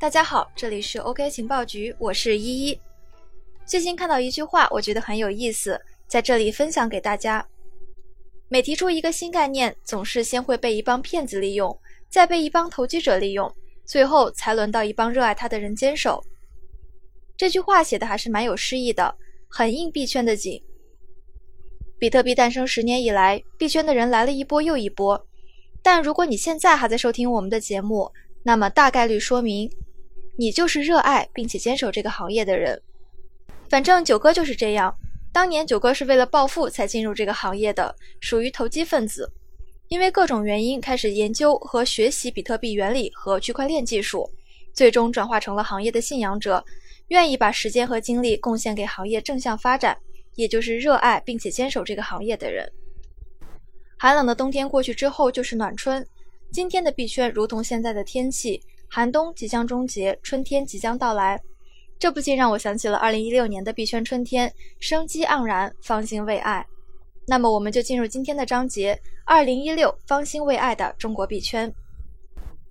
大家好，这里是 OK 情报局，我是依依。最近看到一句话，我觉得很有意思，在这里分享给大家。每提出一个新概念，总是先会被一帮骗子利用，再被一帮投机者利用，最后才轮到一帮热爱它的人坚守。这句话写的还是蛮有诗意的，很应币圈的景。比特币诞生十年以来，币圈的人来了一波又一波，但如果你现在还在收听我们的节目，那么大概率说明。你就是热爱并且坚守这个行业的人，反正九哥就是这样。当年九哥是为了暴富才进入这个行业的，属于投机分子。因为各种原因开始研究和学习比特币原理和区块链技术，最终转化成了行业的信仰者，愿意把时间和精力贡献给行业正向发展，也就是热爱并且坚守这个行业的人。寒冷的冬天过去之后就是暖春，今天的币圈如同现在的天气。寒冬即将终结，春天即将到来，这不禁让我想起了2016年的币圈春天，生机盎然，方兴未艾。那么，我们就进入今天的章节：2016方兴未艾的中国币圈。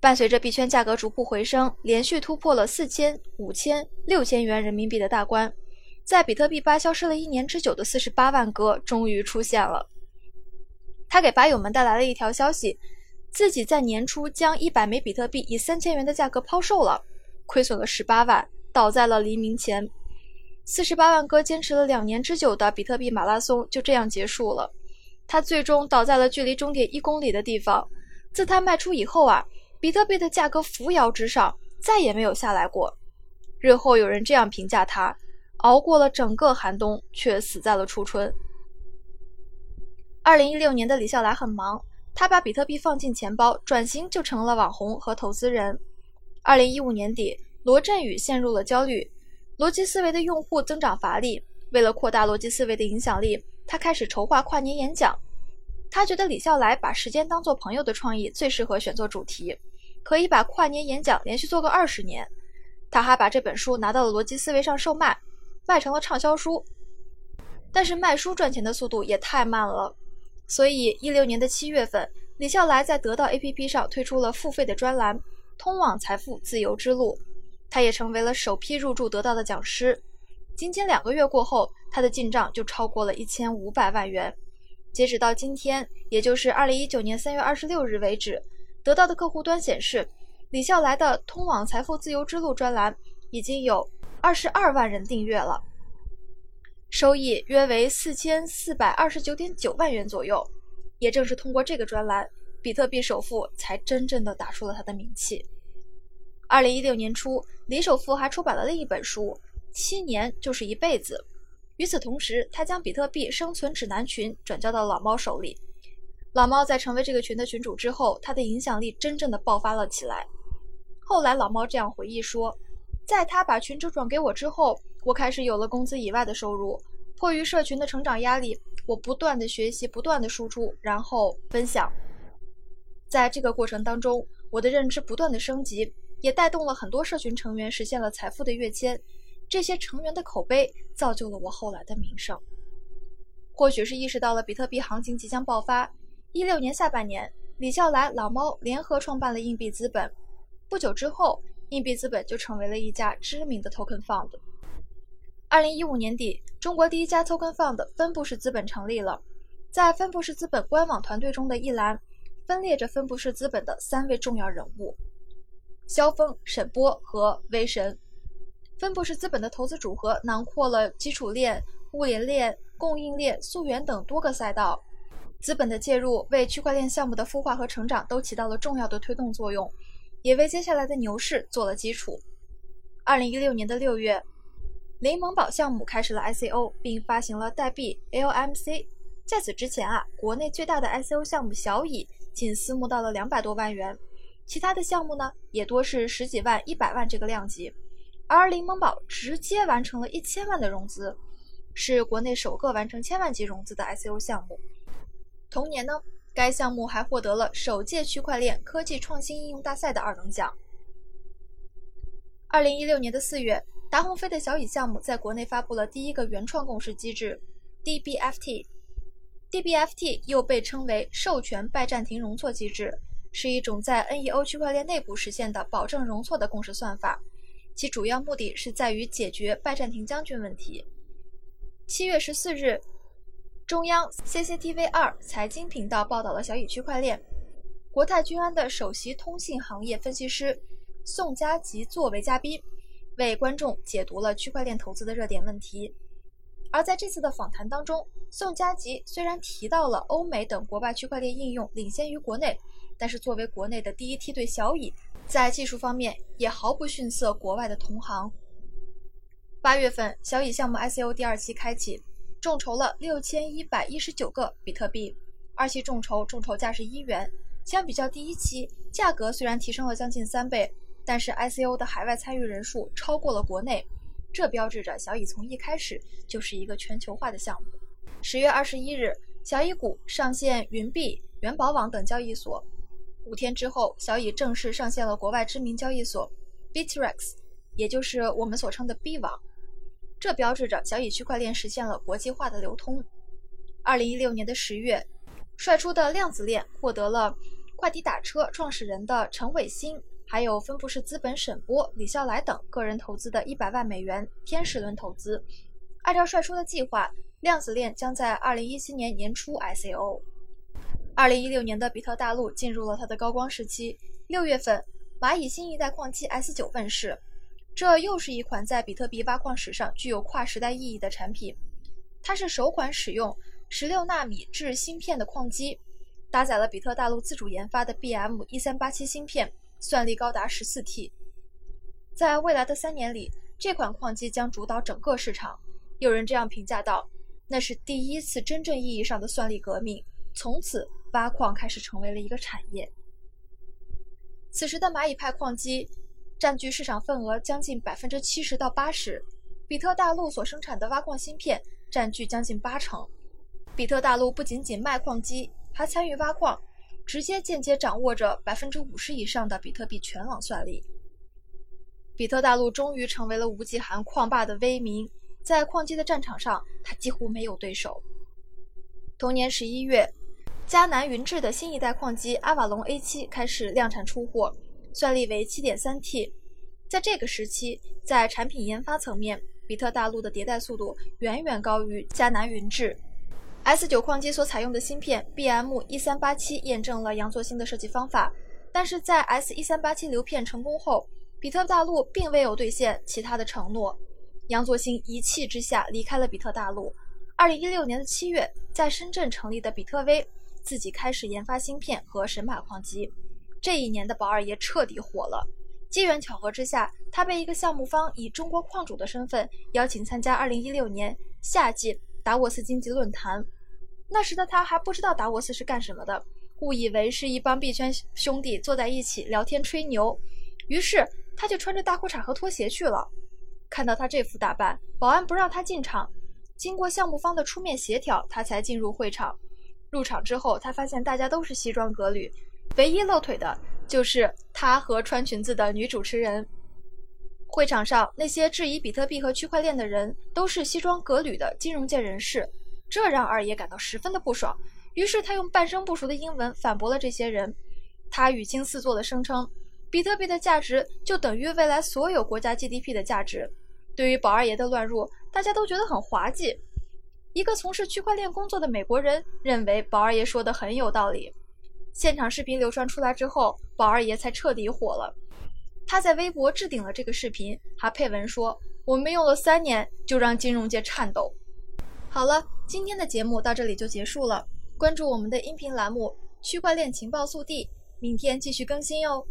伴随着币圈价格逐步回升，连续突破了四千、五千、六千元人民币的大关，在比特币吧消失了一年之久的四十八万哥终于出现了。他给吧友们带来了一条消息。自己在年初将一百枚比特币以三千元的价格抛售了，亏损了十八万，倒在了黎明前。四十八万哥坚持了两年之久的比特币马拉松就这样结束了。他最终倒在了距离终点一公里的地方。自他卖出以后啊，比特币的价格扶摇直上，再也没有下来过。日后有人这样评价他：熬过了整个寒冬，却死在了初春。二零一六年的李笑来很忙。他把比特币放进钱包，转型就成了网红和投资人。二零一五年底，罗振宇陷入了焦虑，逻辑思维的用户增长乏力。为了扩大逻辑思维的影响力，他开始筹划跨年演讲。他觉得李笑来把时间当做朋友的创意最适合选做主题，可以把跨年演讲连续做个二十年。他还把这本书拿到了逻辑思维上售卖，卖成了畅销书。但是卖书赚钱的速度也太慢了。所以，一六年的七月份，李笑来在得到 APP 上推出了付费的专栏《通往财富自由之路》，他也成为了首批入驻得到的讲师。仅仅两个月过后，他的进账就超过了一千五百万元。截止到今天，也就是二零一九年三月二十六日为止，得到的客户端显示，李笑来的《通往财富自由之路》专栏已经有二十二万人订阅了。收益约为四千四百二十九点九万元左右。也正是通过这个专栏，比特币首富才真正的打出了他的名气。二零一六年初，李首富还出版了另一本书《七年就是一辈子》。与此同时，他将比特币生存指南群转交到老猫手里。老猫在成为这个群的群主之后，他的影响力真正的爆发了起来。后来，老猫这样回忆说：“在他把群主转给我之后。”我开始有了工资以外的收入，迫于社群的成长压力，我不断的学习，不断的输出，然后分享。在这个过程当中，我的认知不断的升级，也带动了很多社群成员实现了财富的跃迁。这些成员的口碑造就了我后来的名声。或许是意识到了比特币行情即将爆发，一六年下半年，李笑来、老猫联合创办了硬币资本。不久之后，硬币资本就成为了一家知名的 token fund。二零一五年底，中国第一家 Token Fund 分布式资本成立了。在分布式资本官网团队中的一栏，分列着分布式资本的三位重要人物：肖峰、沈波和威神。分布式资本的投资组合囊括了基础链、物联链、供应链、溯源等多个赛道。资本的介入为区块链项目的孵化和成长都起到了重要的推动作用，也为接下来的牛市做了基础。二零一六年的六月。雷蒙宝项目开始了 ICO，并发行了代币 LMC。在此之前啊，国内最大的 ICO 项目小蚁仅私募到了两百多万元，其他的项目呢也多是十几万、一百万这个量级。而雷蒙宝直接完成了一千万的融资，是国内首个完成千万级融资的 ICO 项目。同年呢，该项目还获得了首届区块链科技创新应用大赛的二等奖。二零一六年的四月。达鸿飞的小蚁项目在国内发布了第一个原创共识机制 DBFT，DBFT 又被称为授权拜占庭容错机制，是一种在 NEO 区块链内部实现的保证容错的共识算法，其主要目的是在于解决拜占庭将军问题。七月十四日，中央 CCTV 二财经频道报道了小蚁区块链。国泰君安的首席通信行业分析师宋佳吉作为嘉宾，为观众解读了区块链投资的热点问题。而在这次的访谈当中，宋佳吉虽然提到了欧美等国外区块链应用领先于国内，但是作为国内的第一梯队小蚁，在技术方面也毫不逊色国外的同行。八月份，小蚁项目 ICO 第二期开启，众筹了六千一百一十九个比特币，二期众筹众筹价是一元。相比较第一期，价格虽然提升了将近三倍，但是 ICO 的海外参与人数超过了国内，这标志着小蚁从一开始就是一个全球化的项目。十月二十一日，小蚁股上线云币、元宝网等交易所。五天之后，小蚁正式上线了国外知名交易所 Bitrex，也就是我们所称的 B 网。这标志着小蚁区块链实现了国际化的流通。二零一六年的十月，率出的量子链获得了。快滴打车创始人的陈伟新，还有分布式资本沈波、李笑来等个人投资的一百万美元天使轮投资。按照帅叔的计划，量子链将在二零一七年年初 ICO。二零一六年的比特大陆进入了它的高光时期。六月份，蚂蚁新一代矿机 S 九问世，这又是一款在比特币挖矿史上具有跨时代意义的产品。它是首款使用十六纳米制芯片的矿机。搭载了比特大陆自主研发的 BM 一三八七芯片，算力高达十四 T。在未来的三年里，这款矿机将主导整个市场。有人这样评价道：“那是第一次真正意义上的算力革命，从此挖矿开始成为了一个产业。”此时的蚂蚁派矿机占据市场份额将近百分之七十到八十，比特大陆所生产的挖矿芯片占据将近八成。比特大陆不仅仅卖矿机。还参与挖矿，直接间接掌握着百分之五十以上的比特币全网算力。比特大陆终于成为了无极寒矿霸的威名，在矿机的战场上，他几乎没有对手。同年十一月，迦南云智的新一代矿机阿瓦隆 A7 开始量产出货，算力为七点三 T。在这个时期，在产品研发层面，比特大陆的迭代速度远远高于迦南云智。S 九矿机所采用的芯片 BM 一三八七验证了杨作兴的设计方法，但是在 S 一三八七流片成功后，比特大陆并未有兑现其他的承诺，杨作兴一气之下离开了比特大陆。二零一六年的七月，在深圳成立的比特威自己开始研发芯片和神马矿机。这一年的宝二爷彻底火了，机缘巧合之下，他被一个项目方以中国矿主的身份邀请参加二零一六年夏季达沃斯经济论坛。那时的他还不知道达沃斯是干什么的，误以为是一帮币圈兄弟坐在一起聊天吹牛，于是他就穿着大裤衩和拖鞋去了。看到他这副打扮，保安不让他进场。经过项目方的出面协调，他才进入会场。入场之后，他发现大家都是西装革履，唯一露腿的就是他和穿裙子的女主持人。会场上那些质疑比特币和区块链的人，都是西装革履的金融界人士。这让二爷感到十分的不爽，于是他用半生不熟的英文反驳了这些人。他语轻似作的声称，比特币的价值就等于未来所有国家 GDP 的价值。对于宝二爷的乱入，大家都觉得很滑稽。一个从事区块链工作的美国人认为宝二爷说的很有道理。现场视频流传出来之后，宝二爷才彻底火了。他在微博置顶了这个视频，还配文说：“我们用了三年就让金融界颤抖。”好了，今天的节目到这里就结束了。关注我们的音频栏目《区块链情报速递》，明天继续更新哟。